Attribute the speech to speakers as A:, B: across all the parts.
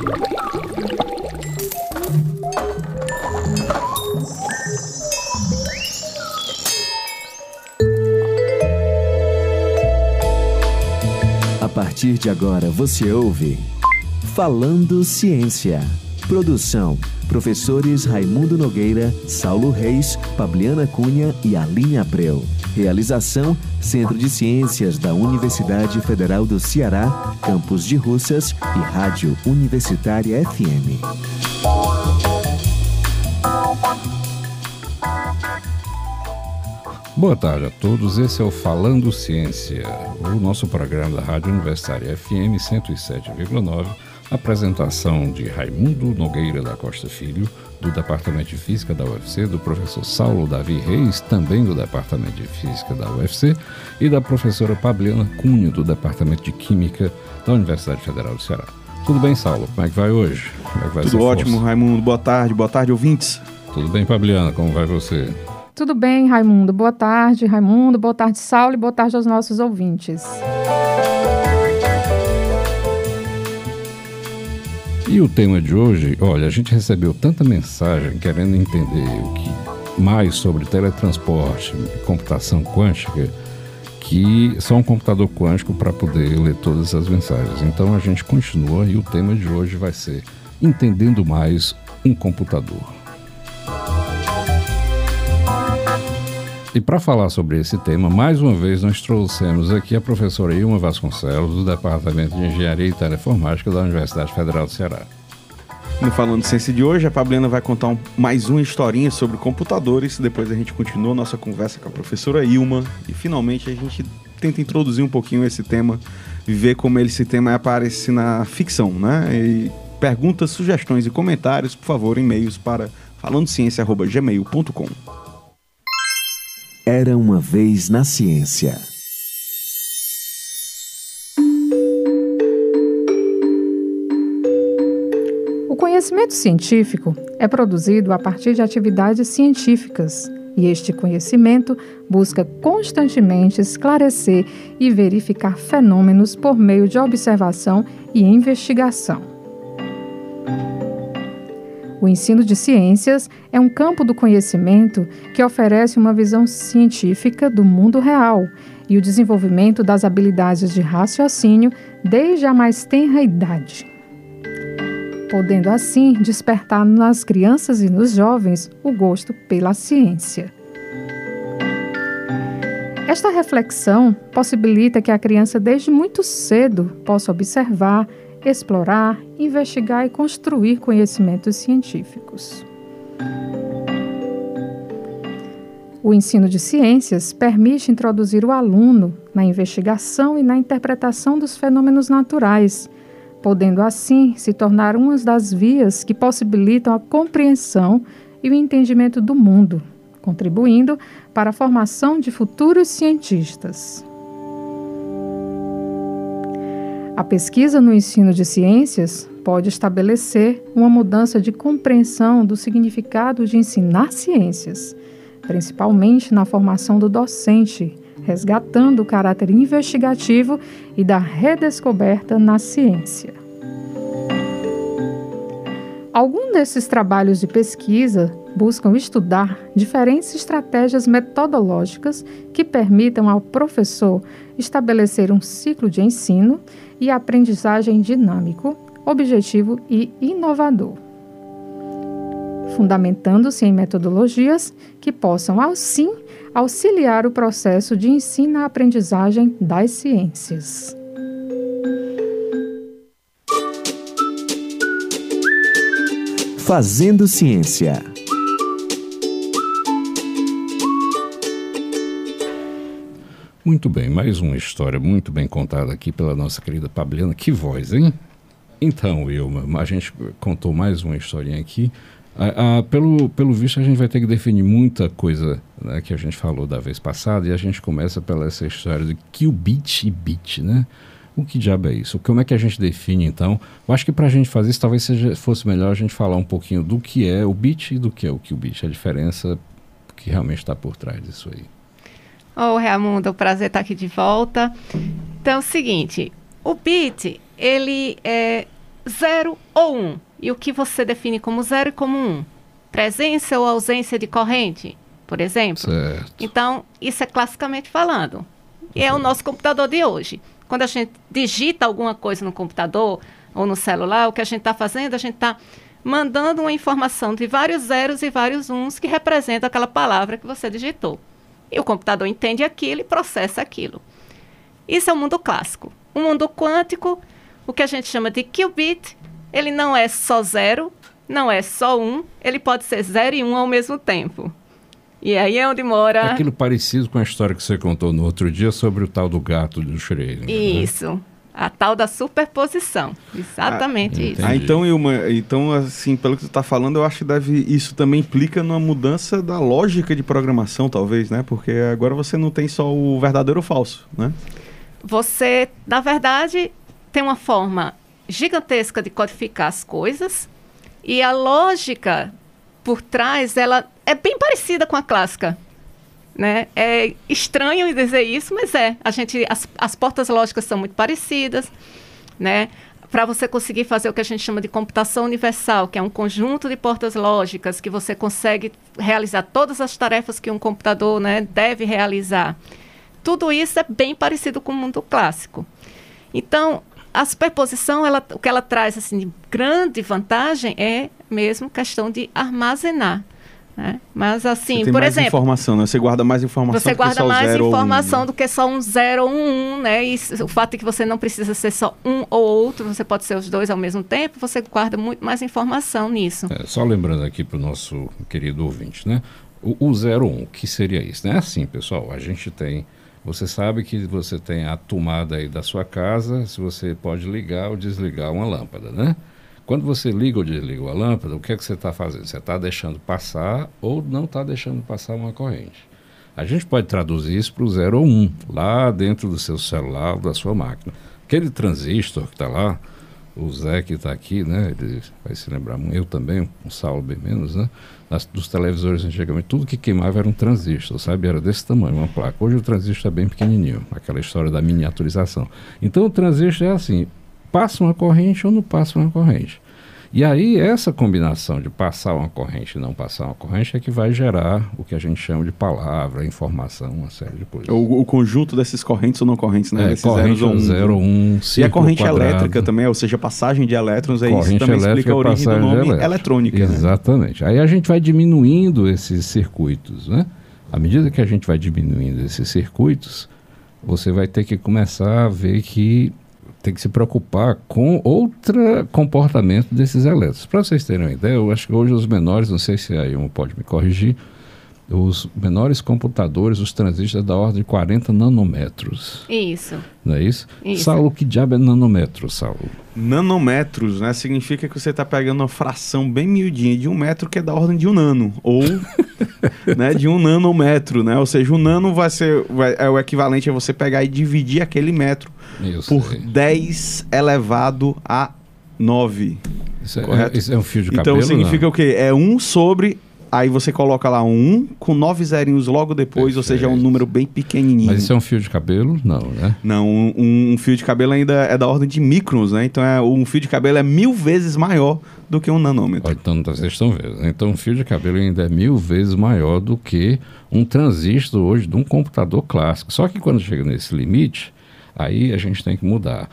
A: A partir de agora você ouve Falando Ciência. Produção: professores Raimundo Nogueira, Saulo Reis, Fabiana Cunha e Aline Abreu. Realização: Centro de Ciências da Universidade Federal do Ceará, Campus de Russas e Rádio Universitária FM.
B: Boa tarde a todos, esse é o Falando Ciência, o nosso programa da Rádio Universitária FM 107,9 Apresentação de Raimundo Nogueira da Costa Filho, do Departamento de Física da UFC, do professor Saulo Davi Reis, também do Departamento de Física da UFC, e da professora Pabliana Cunha, do Departamento de Química da Universidade Federal do Ceará. Tudo bem, Saulo? Como é que vai hoje?
C: É que vai Tudo ótimo, força? Raimundo. Boa tarde, boa tarde, ouvintes.
B: Tudo bem, Pabliana? Como vai você?
D: Tudo bem, Raimundo. Boa tarde, Raimundo. Boa tarde, Saulo, e boa tarde aos nossos ouvintes.
B: E o tema de hoje, olha, a gente recebeu tanta mensagem querendo entender o que mais sobre teletransporte, computação quântica, que só um computador quântico para poder ler todas as mensagens. Então a gente continua e o tema de hoje vai ser entendendo mais um computador. E para falar sobre esse tema, mais uma vez nós trouxemos aqui a professora Ilma Vasconcelos, do Departamento de Engenharia e Teleformática da Universidade Federal do Ceará.
C: No Falando Ciência de hoje, a Fabiana vai contar um, mais uma historinha sobre computadores. Depois a gente continua nossa conversa com a professora Ilma. E finalmente a gente tenta introduzir um pouquinho esse tema e ver como esse tema aparece na ficção, né? E perguntas, sugestões e comentários, por favor, e-mails para falandociência.gmail.com.
A: Era uma vez na ciência.
D: O conhecimento científico é produzido a partir de atividades científicas, e este conhecimento busca constantemente esclarecer e verificar fenômenos por meio de observação e investigação. O ensino de ciências é um campo do conhecimento que oferece uma visão científica do mundo real e o desenvolvimento das habilidades de raciocínio desde a mais tenra idade. Podendo assim despertar nas crianças e nos jovens o gosto pela ciência. Esta reflexão possibilita que a criança, desde muito cedo, possa observar, explorar, investigar e construir conhecimentos científicos. O ensino de ciências permite introduzir o aluno na investigação e na interpretação dos fenômenos naturais, podendo assim se tornar uma das vias que possibilitam a compreensão e o entendimento do mundo, contribuindo para a formação de futuros cientistas. A pesquisa no ensino de ciências pode estabelecer uma mudança de compreensão do significado de ensinar ciências, principalmente na formação do docente, resgatando o caráter investigativo e da redescoberta na ciência. Alguns desses trabalhos de pesquisa buscam estudar diferentes estratégias metodológicas que permitam ao professor estabelecer um ciclo de ensino e aprendizagem dinâmico, objetivo e inovador, fundamentando-se em metodologias que possam, assim, auxiliar o processo de ensino-aprendizagem das ciências.
A: Fazendo Ciência.
B: Muito bem, mais uma história muito bem contada aqui pela nossa querida Pabliana. Que voz, hein? Então, Wilma, a gente contou mais uma historinha aqui. Ah, ah, pelo, pelo visto, a gente vai ter que definir muita coisa né, que a gente falou da vez passada e a gente começa pela essa história de qubit e bit, né? O que diabo é isso? Como é que a gente define, então? Eu acho que para a gente fazer isso, talvez seja, fosse melhor a gente falar um pouquinho do que é o bit e do que é o qubit, a diferença que realmente está por trás disso aí.
E: Ô, oh, Raimundo, prazer estar aqui de volta. Então, é o seguinte, o bit, ele é zero ou um. E o que você define como zero e como um? Presença ou ausência de corrente, por exemplo.
B: Certo.
E: Então, isso é classicamente falando. E é o nosso computador de hoje. Quando a gente digita alguma coisa no computador ou no celular, o que a gente está fazendo, a gente está mandando uma informação de vários zeros e vários uns que representam aquela palavra que você digitou. E o computador entende aquilo e processa aquilo. Isso é o mundo clássico. O mundo quântico, o que a gente chama de qubit, ele não é só zero, não é só um, ele pode ser zero e um ao mesmo tempo. E aí é onde mora.
B: É aquilo parecido com a história que você contou no outro dia sobre o tal do gato do Schrödinger. Né?
E: Isso. A tal da superposição. Exatamente
B: Ah,
E: isso.
C: Ah, então, Ilma, então, assim, pelo que tu tá falando, eu acho que deve, isso também implica numa mudança da lógica de programação, talvez, né? Porque agora você não tem só o verdadeiro ou falso, né?
E: Você, na verdade, tem uma forma gigantesca de codificar as coisas e a lógica por trás, ela é bem parecida com a clássica. Né? É estranho dizer isso, mas é. A gente, as, as portas lógicas são muito parecidas, né? Para você conseguir fazer o que a gente chama de computação universal, que é um conjunto de portas lógicas que você consegue realizar todas as tarefas que um computador né, deve realizar. Tudo isso é bem parecido com o mundo clássico. Então, a superposição, ela, o que ela traz assim, de grande vantagem é mesmo questão de armazenar. Né? Mas, assim,
C: você tem
E: por
C: mais
E: exemplo,
C: informação, né? Você guarda mais informação
E: você guarda mais
C: um,
E: informação
C: né?
E: do que só um zero ou um um, né? E o fato de que você não precisa ser só um ou outro, você pode ser os dois ao mesmo tempo, você guarda muito mais informação nisso.
B: É, só lembrando aqui para o nosso querido ouvinte, né? O, o 01, que seria isso? Né? Assim, pessoal, a gente tem. Você sabe que você tem a tomada aí da sua casa, se você pode ligar ou desligar uma lâmpada, né? Quando você liga ou desliga a lâmpada, o que é que você está fazendo? Você está deixando passar ou não está deixando passar uma corrente. A gente pode traduzir isso para o 0 ou 1, lá dentro do seu celular da sua máquina. Aquele transistor que está lá, o Zé que está aqui, né? Ele vai se lembrar, eu também, o Saulo bem menos, né? Das- dos televisores antigamente, tudo que queimava era um transistor, sabe? Era desse tamanho, uma placa. Hoje o transistor é bem pequenininho, aquela história da miniaturização. Então o transistor é assim, passa uma corrente ou não passa uma corrente. E aí essa combinação de passar uma corrente e não passar uma corrente é que vai gerar o que a gente chama de palavra, informação, uma série de coisas.
C: O, o conjunto desses correntes ou não correntes, né?
B: É,
C: Esses
B: corrente
C: zeros ou um.
B: 0 ou 1, um,
C: E a corrente
B: quadrado.
C: elétrica também, ou seja, passagem de elétrons, é isso
B: Corrente
C: também explica a origem do nome eletrônica. né?
B: Exatamente. Aí a gente vai diminuindo esses circuitos, né? À medida que a gente vai diminuindo esses circuitos, você vai ter que começar a ver que tem que se preocupar com outro comportamento desses elétrons. Para vocês terem uma ideia, eu acho que hoje os menores, não sei se aí um pode me corrigir, os menores computadores, os transistores da ordem de 40 nanômetros.
E: Isso.
B: Não é isso?
E: Isso.
B: Saulo, que diabo é nanômetro, Saulo?
C: Nanômetros, né? Significa que você está pegando uma fração bem miudinha de um metro que é da ordem de um nano. Ou né, de um nanômetro, né? Ou seja, um nano vai ser, vai- é o equivalente a você pegar e dividir aquele metro
B: Eu
C: por
B: sei.
C: 10 elevado a 9.
B: Isso é,
C: correto?
B: isso é um fio de
C: então
B: cabelo?
C: significa
B: não?
C: o quê? É 1 sobre. Aí você coloca lá um 1 com 9 zerinhos logo depois, ou seja, é um
B: Perfeito.
C: número bem pequenininho.
B: Mas isso é um fio de cabelo? Não, né?
C: Não, um, um- fio de cabelo ainda é da ordem de microns, né? Então é, um fio de cabelo é mil vezes maior do que um nanômetro.
B: Então vocês estão vendo. Então um fio de cabelo ainda é mil vezes maior do que um transistor hoje de um computador clássico. Só que quando chega nesse limite, aí a gente tem que mudar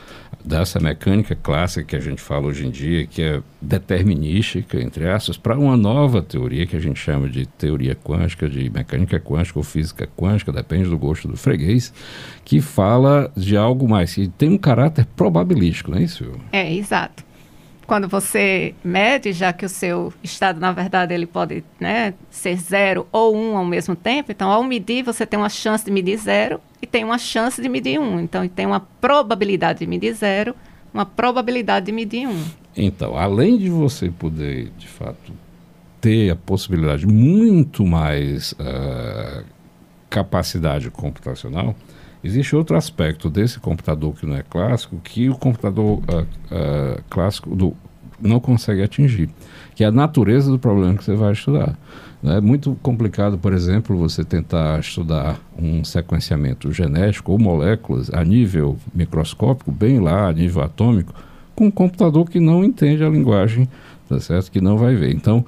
B: dessa mecânica clássica que a gente fala hoje em dia, que é determinística, entre aspas, para uma nova teoria que a gente chama de teoria quântica, de mecânica quântica ou física quântica, depende do gosto do freguês, que fala de algo mais, que tem um caráter probabilístico, não é isso?
E: É, exato. Quando você mede, já que o seu estado, na verdade, ele pode né, ser zero ou um ao mesmo tempo, então, ao medir, você tem uma chance de medir zero e tem uma chance de medir um. Então, tem uma probabilidade de medir zero, uma probabilidade de medir um.
B: Então, além de você poder, de fato, ter a possibilidade muito mais ah, capacidade computacional, existe outro aspecto desse computador que não é clássico, que o computador ah, ah, clássico do- não consegue atingir, que é a natureza do problema que você vai estudar. É muito complicado, por exemplo, você tentar estudar um sequenciamento genético ou moléculas a nível microscópico, bem lá, a nível atômico, com um computador que não entende a linguagem, tá certo? Que não vai ver. Então,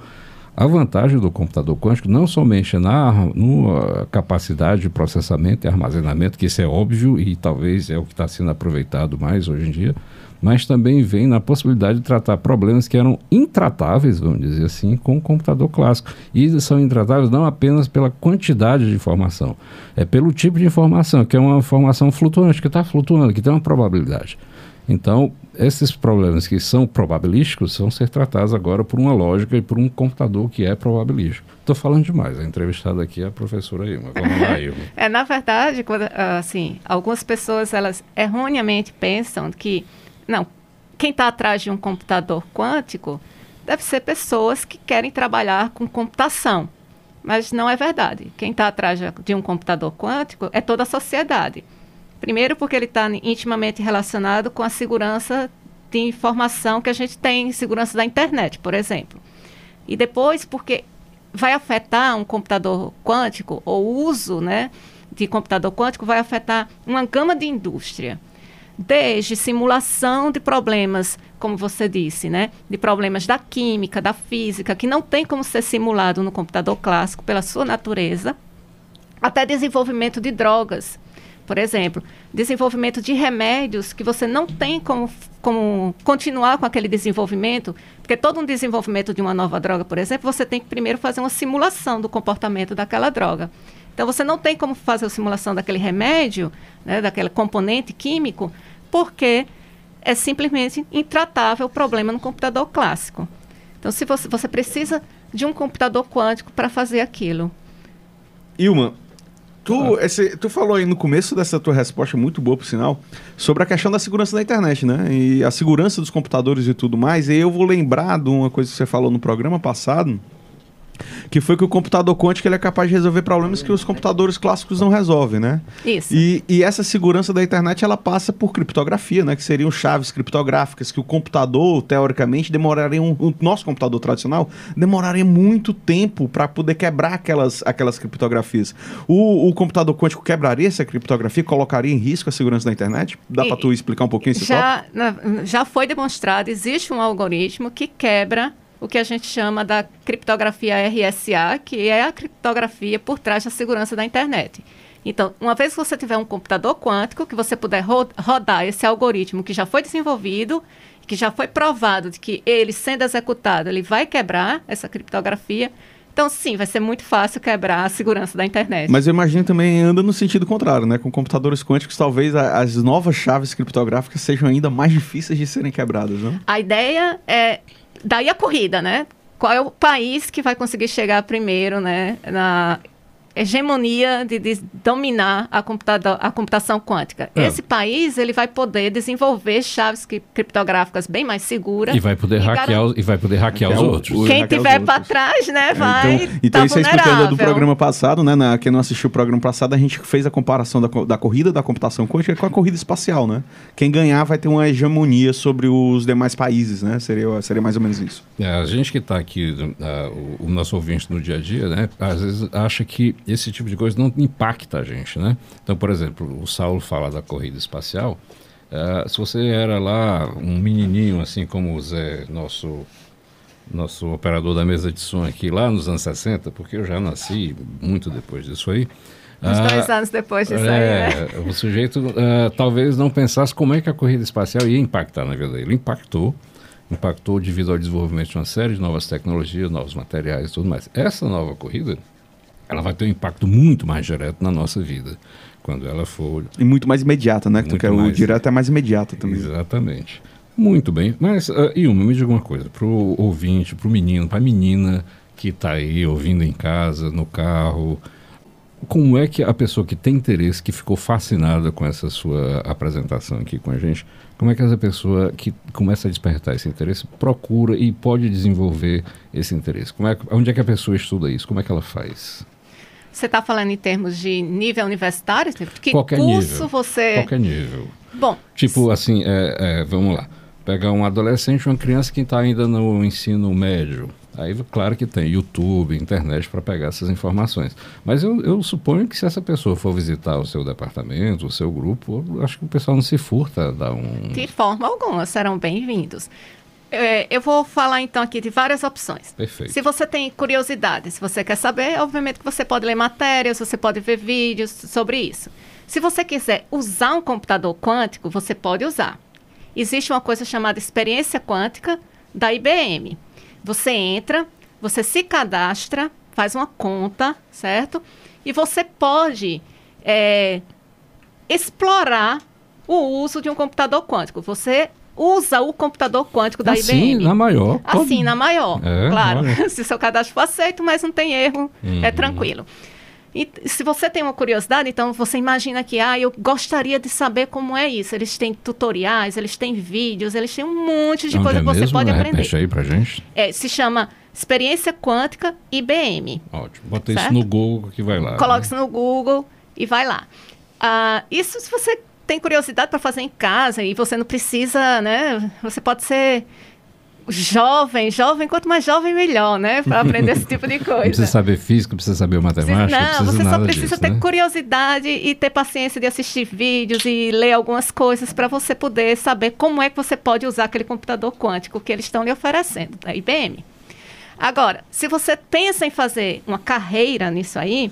B: a vantagem do computador quântico não somente na, na capacidade de processamento e armazenamento, que isso é óbvio e talvez é o que está sendo aproveitado mais hoje em dia, mas também vem na possibilidade de tratar problemas que eram intratáveis, vamos dizer assim, com o computador clássico. E são intratáveis não apenas pela quantidade de informação, é pelo tipo de informação, que é uma informação flutuante, que está flutuando, que tem uma probabilidade. Então, esses problemas que são probabilísticos vão ser tratados agora por uma lógica e por um computador que é probabilístico. Estou falando demais, a entrevistada aqui é a professora Ilma. Vamos lá, Ilma.
E: é, na verdade, quando, assim, algumas pessoas elas erroneamente pensam que, não, quem está atrás de um computador quântico deve ser pessoas que querem trabalhar com computação. Mas não é verdade. Quem está atrás de um computador quântico é toda a sociedade. Primeiro, porque ele está intimamente relacionado com a segurança de informação que a gente tem, segurança da internet, por exemplo. E depois, porque vai afetar um computador quântico, ou o uso né, de computador quântico vai afetar uma gama de indústria. Desde simulação de problemas, como você disse, né, de problemas da química, da física, que não tem como ser simulado no computador clássico pela sua natureza, até desenvolvimento de drogas por exemplo, desenvolvimento de remédios que você não tem como, como continuar com aquele desenvolvimento, porque todo um desenvolvimento de uma nova droga, por exemplo, você tem que primeiro fazer uma simulação do comportamento daquela droga. Então, você não tem como fazer a simulação daquele remédio, né, daquele componente químico, porque é simplesmente intratável o problema no computador clássico. Então, se você, você precisa de um computador quântico para fazer aquilo.
C: Ilma, Tu, ah. esse, tu falou aí no começo dessa tua resposta, muito boa por sinal, sobre a questão da segurança da internet, né? E a segurança dos computadores e tudo mais. E eu vou lembrar de uma coisa que você falou no programa passado, que foi que o computador quântico ele é capaz de resolver problemas que os computadores clássicos não resolvem, né?
E: Isso.
C: E, e essa segurança da internet ela passa por criptografia, né? Que seriam chaves criptográficas que o computador teoricamente demoraria um, o nosso computador tradicional demoraria muito tempo para poder quebrar aquelas, aquelas criptografias. O, o computador quântico quebraria essa criptografia, colocaria em risco a segurança da internet? Dá para tu explicar um pouquinho esse
E: já, já foi demonstrado, existe um algoritmo que quebra o que a gente chama da criptografia RSA, que é a criptografia por trás da segurança da internet. Então, uma vez que você tiver um computador quântico, que você puder ro rodar esse algoritmo que já foi desenvolvido, que já foi provado de que ele, sendo executado, ele vai quebrar essa criptografia, então, sim, vai ser muito fácil quebrar a segurança da internet.
C: Mas eu imagino também anda no sentido contrário, né? Com computadores quânticos, talvez a, as novas chaves criptográficas sejam ainda mais difíceis de serem quebradas, não?
E: A ideia é daí a corrida, né? Qual é o país que vai conseguir chegar primeiro, né? Na hegemonia de, de dominar a, a computação quântica. É. Esse país ele vai poder desenvolver chaves criptográficas bem mais seguras
B: e vai poder hackear os, e vai poder hackear os outros.
E: Quem tiver para trás, né, é, vai.
C: Então, então tá isso é explicando do programa passado, né? Na, quem não assistiu o programa passado, a gente fez a comparação da, da corrida da computação quântica com a corrida espacial, né? Quem ganhar vai ter uma hegemonia sobre os demais países, né? Seria, seria mais ou menos isso.
B: É, a gente que está aqui, uh, o, o nosso ouvinte no dia a dia, né? Às vezes acha que esse tipo de coisa não impacta a gente, né? Então, por exemplo, o Saulo fala da corrida espacial. Uh, se você era lá um menininho, assim como o Zé, nosso, nosso operador da mesa de som aqui, lá nos anos 60, porque eu já nasci muito depois disso aí.
E: Uns uh, dois anos depois disso é, aí, né?
B: O sujeito uh, talvez não pensasse como é que a corrida espacial ia impactar na vida dele. Impactou, impactou devido ao desenvolvimento de uma série de novas tecnologias, novos materiais e tudo mais. Essa nova corrida ela vai ter um impacto muito mais direto na nossa vida quando ela for.
C: E muito mais imediata, né? Que tu quer, mais... O direto é mais imediato também.
B: Exatamente. Muito bem. Mas, uh, Ilma, me diga uma coisa: para o ouvinte, para o menino, para a menina que está aí ouvindo em casa, no carro, como é que a pessoa que tem interesse, que ficou fascinada com essa sua apresentação aqui com a gente, como é que essa pessoa que começa a despertar esse interesse procura e pode desenvolver esse interesse? Como é, onde é que a pessoa estuda isso? Como é que ela faz?
E: Você está falando em termos de nível universitário?
B: Que Qualquer
E: curso
B: nível.
E: você.
B: Qualquer nível.
E: Bom.
B: Tipo assim, é, é, vamos lá. pegar um adolescente, uma criança que está ainda no ensino médio. Aí, claro que tem YouTube, internet para pegar essas informações. Mas eu, eu, suponho que se essa pessoa for visitar o seu departamento, o seu grupo, acho que o pessoal não se furta a dar um.
E: De forma alguma, serão bem-vindos. É, eu vou falar então aqui de várias opções.
B: Perfeito.
E: Se você tem curiosidade, se você quer saber, obviamente que você pode ler matérias, você pode ver vídeos sobre isso. Se você quiser usar um computador quântico, você pode usar. Existe uma coisa chamada experiência quântica da IBM. Você entra, você se cadastra, faz uma conta, certo? E você pode é, explorar o uso de um computador quântico. Você usa o computador quântico da
B: assim,
E: IBM.
B: na maior.
E: Assim, na maior.
B: É,
E: claro. Se seu cadastro for aceito, mas não tem erro, é uhum. é tranquilo. E se você tem uma curiosidade, então você imagina que, ah, eu gostaria de saber como é isso. Eles têm tutoriais, eles têm vídeos, eles têm um monte de
B: Onde
E: coisa
B: é
E: que você
B: mesmo?
E: pode
B: é,
E: aprender.
B: Repete aí pra gente.
E: É, se chama Experiência Quântica IBM.
B: Ótimo. Bota certo? isso no Google que vai lá.
E: Coloque
B: né?
E: isso no Google e vai lá. Ah, isso se você tem curiosidade para fazer em casa e você não precisa, né? Você pode ser jovem, jovem, quanto mais jovem, melhor, né? Para aprender esse tipo de coisa. Não
B: precisa saber física, precisa saber matemática.
E: Não,
B: não
E: você só precisa
B: disso,
E: ter
B: né?
E: curiosidade e ter paciência de assistir vídeos e ler algumas coisas para você poder saber como é que você pode usar aquele computador quântico que eles estão lhe oferecendo, da IBM. Agora, se você pensa em fazer uma carreira nisso aí,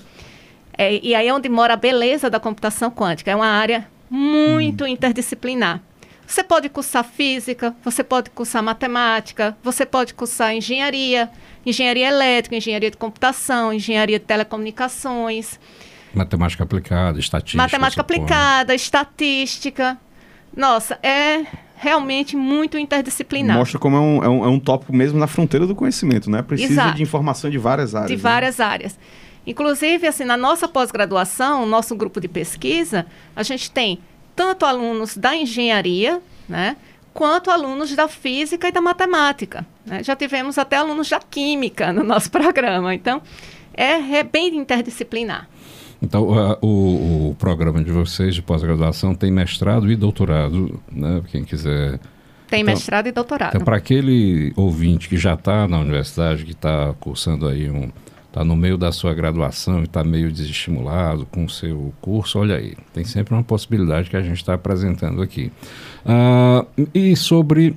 E: é, e aí é onde mora a beleza da computação quântica, é uma área muito hum. interdisciplinar. Você pode cursar física, você pode cursar matemática, você pode cursar engenharia, engenharia elétrica, engenharia de computação, engenharia de telecomunicações.
B: Matemática aplicada, estatística.
E: Matemática aplicada, estatística. Nossa, é realmente muito interdisciplinar.
C: Mostra como é um, é um, é um tópico mesmo na fronteira do conhecimento, né? Precisa
E: Exato.
C: de informação de várias áreas.
E: De
C: né?
E: várias áreas. Inclusive, assim, na nossa pós-graduação, nosso grupo de pesquisa, a gente tem tanto alunos da engenharia, né, quanto alunos da física e da matemática. Né? Já tivemos até alunos da química no nosso programa. Então, é, é bem interdisciplinar.
B: Então, o, o, programa de vocês de pós-graduação tem mestrado e doutorado, né? Quem quiser.
E: Tem então, mestrado e doutorado.
B: Então, para aquele ouvinte que já está na universidade, que está cursando aí um, está no meio da sua graduação e está meio desestimulado com o seu curso, olha aí, tem sempre uma possibilidade que a gente está apresentando aqui. Uh, e sobre,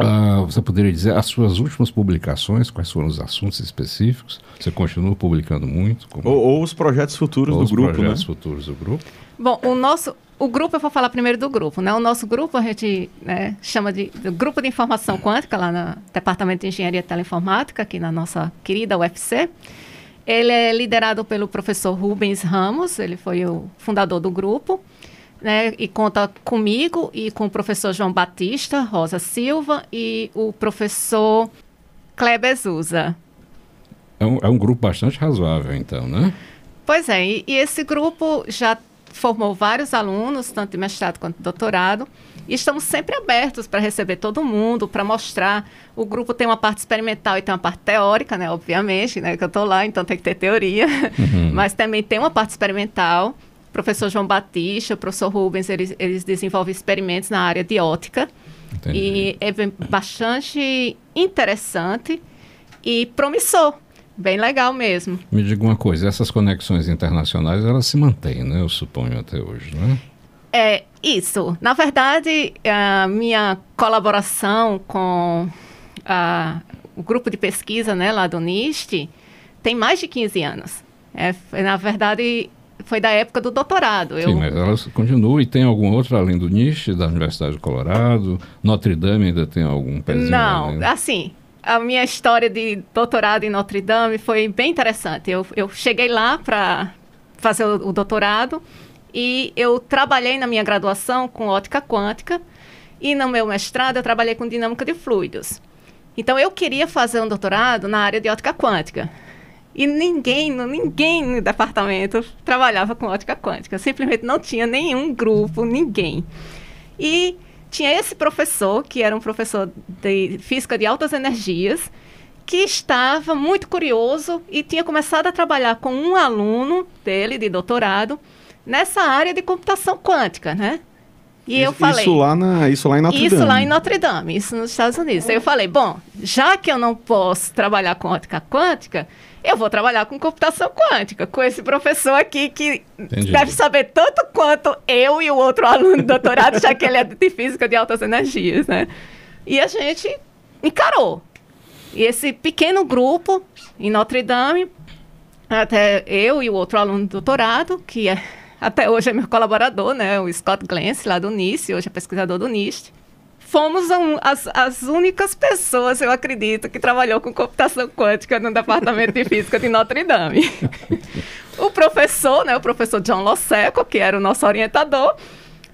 B: uh, você poderia dizer, as suas últimas publicações, quais foram os assuntos específicos? Você continua publicando muito?
C: Como... Ou, ou, os projetos futuros
B: ou
C: do
B: os
C: grupo,
B: projetos
C: né?
B: futuros do grupo.
E: Bom, o nosso o grupo, eu vou falar primeiro do grupo, né? O nosso grupo a gente né, chama de, de Grupo de Informação Quântica, lá no Departamento de Engenharia Teleinformática, aqui na nossa querida UFC. Ele é liderado pelo professor Rubens Ramos, ele foi o fundador do grupo, né? E conta comigo e com o professor João Batista, Rosa Silva e o professor Kleber Zusa.
B: É um, é um grupo bastante razoável, então, né?
E: Pois é, e, e esse grupo já formou vários alunos, tanto de mestrado quanto de doutorado, e estamos sempre abertos para receber todo mundo, para mostrar. O grupo tem uma parte experimental e tem uma parte teórica, né? Obviamente, né? Que eu estou lá, então tem que ter teoria. Uhum. Mas também tem uma parte experimental. O professor João Batista, o professor Rubens, eles, eles desenvolvem experimentos na área de ótica. Entendi. E é bastante interessante e promissor Bem legal mesmo.
B: Me diga uma coisa, essas conexões internacionais, elas se mantêm, né? Eu suponho até hoje, né?
E: É, isso. Na verdade, a minha colaboração com a, o grupo de pesquisa né, lá do NIST tem mais de 15 anos. É, na verdade, foi da época do doutorado.
B: Sim, eu... mas elas continuam e tem algum outro além do NIST, da Universidade do Colorado? Notre Dame ainda tem algum pezinho?
E: Não, assim, a minha história de doutorado em Notre Dame foi bem interessante. Eu, eu cheguei lá para fazer o, o, doutorado e eu trabalhei na minha graduação com ótica quântica e no meu mestrado eu trabalhei com dinâmica de fluidos. Então eu queria fazer um doutorado na área de ótica quântica. E ninguém, ninguém no departamento trabalhava com ótica quântica. Simplesmente não tinha nenhum grupo, ninguém. E tinha esse professor, que era um professor de física de altas energias, que estava muito curioso e tinha começado a trabalhar com um aluno dele de doutorado nessa área de computação quântica, né? E eu
C: isso,
E: falei.
C: Isso lá, na, isso lá em Notre
E: Isso
C: Dame.
E: lá em Notre Dame, isso nos Estados Unidos. Aí eu falei, bom, já que eu não posso trabalhar com ótica quântica, eu vou trabalhar com computação quântica, com esse professor aqui que
B: Entendi.
E: deve saber tanto quanto eu e o outro aluno do doutorado, já que ele é de física de altas energias, né? E a gente encarou. E esse pequeno grupo em Notre Dame, até eu e o outro aluno do doutorado, que é, até hoje é meu colaborador, né, o Scott Glance, lá do NIST, hoje é pesquisador do NIST, fomos um- as, as únicas pessoas, eu acredito, que trabalhou com computação quântica no Departamento de Física de Notre Dame. o professor, né, o professor John Losseco, que era o nosso orientador,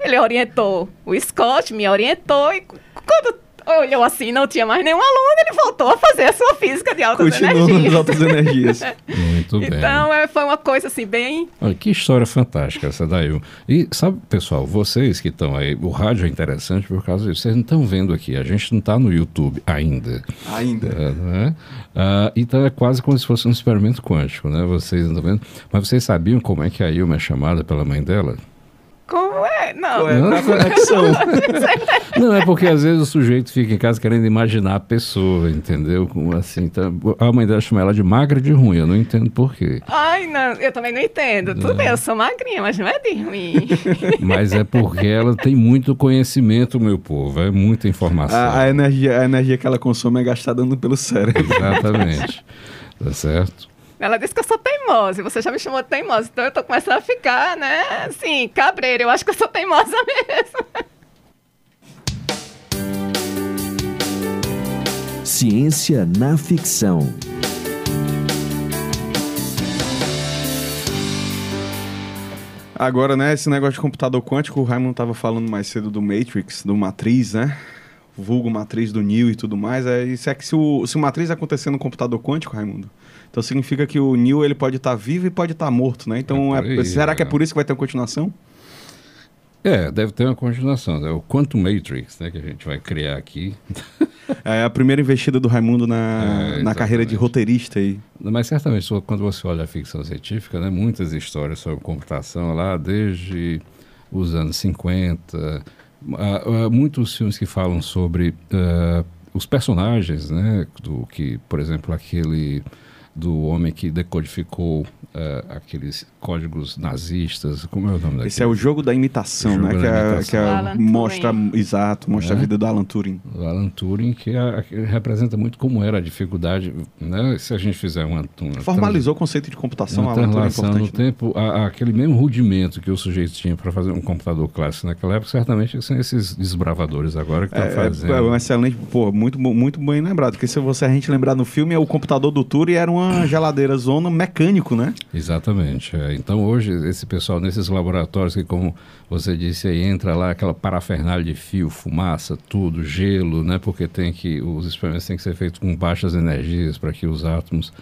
E: ele orientou o Scott, me orientou, e quando olhou assim, não tinha mais nenhum aluno, ele voltou a fazer a sua física de altas
C: Continuando nas
E: energias.
C: altas energias.
B: Muito bem.
E: Então, é, foi uma coisa assim, bem
B: Olha, que história fantástica essa daí. E sabe, pessoal, vocês que estão aí, o rádio é interessante por causa disso. Vocês não estão vendo aqui, a gente não está no YouTube ainda.
C: Ainda.
B: É, né? Ah, então é quase como se fosse um experimento quântico, né? Vocês não estão vendo? Mas vocês sabiam como é que a Ilma é chamada pela mãe dela?
E: Como é? Não.
C: Qual é a conexão?
B: Não, é porque às vezes o sujeito fica em casa querendo imaginar a pessoa, entendeu? Como assim? Então, a mãe dela chama ela de magra e de ruim, eu não entendo por quê.
E: Ai, não, eu também não entendo. Tudo bem, eu sou magrinha, mas não é de ruim.
B: Mas é porque ela tem muito conhecimento, meu povo, é muita informação.
C: A, a energia, a energia que ela consome é gastada pelo cérebro.
B: Exatamente. Tá certo?
E: Ela disse que eu sou teimosa, e você já me chamou de teimosa, então eu tô começando a ficar, né, assim, cabreira. Eu acho que eu sou teimosa mesmo.
A: Ciência na ficção.
C: Agora, né, esse negócio de computador quântico, o Raimundo tava falando mais cedo do Matrix, do Matriz, né? Vulgo Matriz do Neo e tudo mais. É, isso é que se o, se o Matriz acontecer no computador quântico, Raimundo, então significa que o Neo ele pode estar vivo e pode estar morto, né? Então,
B: É
C: é-
B: aí,
C: será que é
B: é.
C: por isso que vai ter uma continuação?
B: É, deve ter uma continuação. É o Quantum Matrix, né, que a gente vai criar aqui.
C: É a primeira investida do Raimundo na,
B: É,
C: na carreira de roteirista aí.
B: Mas certamente, quando você olha a ficção científica, né, muitas histórias sobre computação lá desde os anos 50, ah, ah, muitos filmes que falam sobre ah, os personagens, né, do que, por exemplo, aquele do homem que decodificou ah, aqueles códigos nazistas, como é o nome daquele?
C: Esse é o jogo da imitação,
B: jogo
C: né?
B: da
C: que é,
B: imitação.
C: que é- mostra, exato, mostra
B: É.
C: a vida do Alan Turing.
B: o Alan Turing, que, é- que representa muito como era a dificuldade, né? Se a gente fizer uma, uma
C: Formalizou o conceito de computação,
B: uma
C: Alan Turing é
B: translação no
C: importante. né?
B: tempo, a- a- aquele mesmo rudimento que o sujeito tinha para fazer um computador clássico naquela época, certamente são esses desbravadores agora que estão
C: É,
B: fazendo.
C: é, é um excelente, pô, muito, muito bem lembrado. Porque se você a gente lembrar no filme, é o computador do Turing era uma geladeira zona mecânico, né?
B: Exatamente. é. Então hoje esse pessoal nesses laboratórios que, como você disse aí, entra lá aquela parafernália de fio, fumaça, tudo, gelo, né? Porque tem que os experimentos têm que ser feitos com baixas energias para que os átomos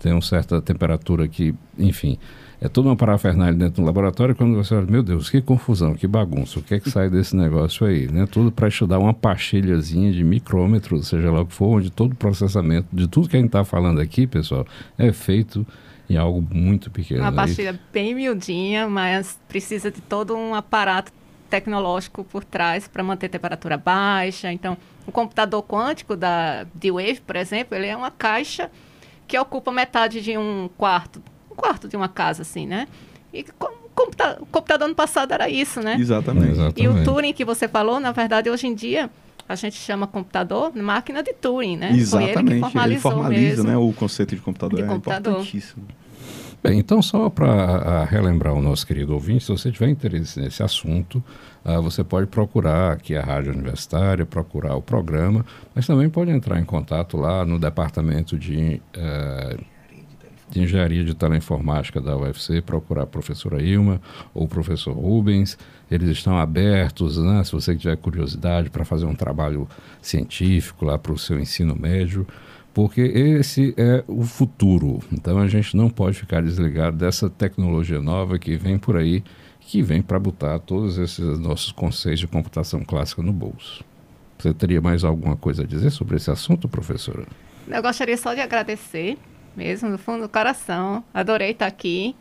B: tenham certa temperatura que, enfim, é toda uma parafernália dentro do laboratório. Quando você olha, meu Deus, que confusão, que bagunça, o que é que sai desse negócio aí, né? Tudo para estudar uma pastilhazinha de micrômetro, seja lá o que for, onde todo o processamento de tudo que a gente está falando aqui, pessoal, é feito em algo muito pequeno.
E: Uma pastilha bem miudinha, mas precisa de todo um aparato tecnológico por trás para manter a temperatura baixa. Então, o computador quântico da D-Wave, por exemplo, ele é uma caixa que ocupa metade de um quarto, um quarto de uma casa, assim, né? E computa- o computador no passado era isso, né?
C: Exatamente.
B: Exatamente.
E: E o Turing que você falou, na verdade, hoje em dia, a gente chama computador máquina de Turing, né? Foi ele que
C: Exatamente.
E: formalizou
C: formaliza
E: mesmo.
C: né, o conceito de computador.
E: De
C: é
E: computador.
C: importantíssimo.
B: Bem, então só para relembrar o nosso querido ouvinte, se você tiver interesse nesse assunto, ah, você pode procurar aqui a Rádio Universitária, procurar o programa, mas também pode entrar em contato lá no departamento de, eh, de Engenharia de Teleinformática da UFC, procurar a professora Ilma ou o professor Rubens. Eles estão abertos, né, se você tiver curiosidade para fazer um trabalho científico lá para o seu ensino médio porque esse é o futuro. Então a gente não pode ficar desligado dessa tecnologia nova que vem por aí, que vem para botar todos esses nossos conceitos de computação clássica no bolso. Você teria mais alguma coisa a dizer sobre esse assunto, professora?
E: Eu gostaria só de agradecer, mesmo do fundo do coração. Adorei estar aqui.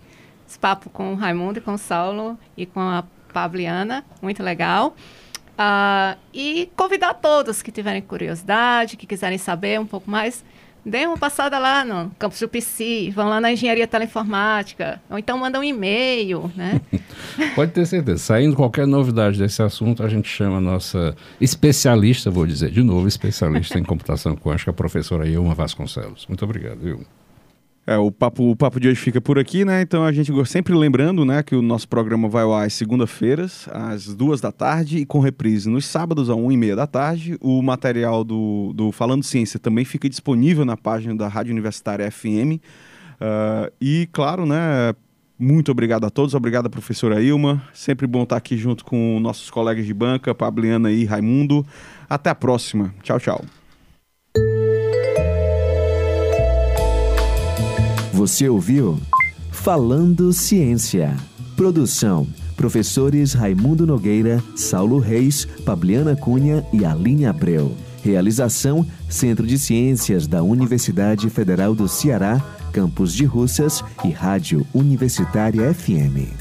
E: Esse papo com o Raimundo e com o Saulo e com a Pabliana, muito legal. Uh, e convidar todos que tiverem curiosidade, que quiserem saber um pouco mais, Dê uma passada lá no campus do PC, vão lá na engenharia teleinformática, ou então mandam um e-mail, né?
B: Pode ter certeza. Saindo qualquer novidade desse assunto, a gente chama a nossa especialista, vou dizer de novo, especialista em computação quântica, a professora Ilma Vasconcelos. Muito obrigado, Ilma.
C: É, o papo, o papo de hoje fica por aqui, né? Então a gente sempre lembrando, né, que o nosso programa vai ao ar às segunda-feiras, às duas da tarde, e com reprise nos sábados, às uma e meia da tarde. O material do, do Falando Ciência também fica disponível na página da Rádio Universitária FM. Uh, ah, e, claro, né, muito obrigado a todos, obrigado professora Ilma. Sempre bom estar aqui junto com nossos colegas de banca, Pabliana e Raimundo. Até a próxima. Tchau, tchau.
A: Você ouviu Falando Ciência. Produção: professores Raimundo Nogueira, Saulo Reis, Pabliana Cunha e Aline Abreu. Realização: Centro de Ciências da Universidade Federal do Ceará, Campus de Russas e Rádio Universitária FM.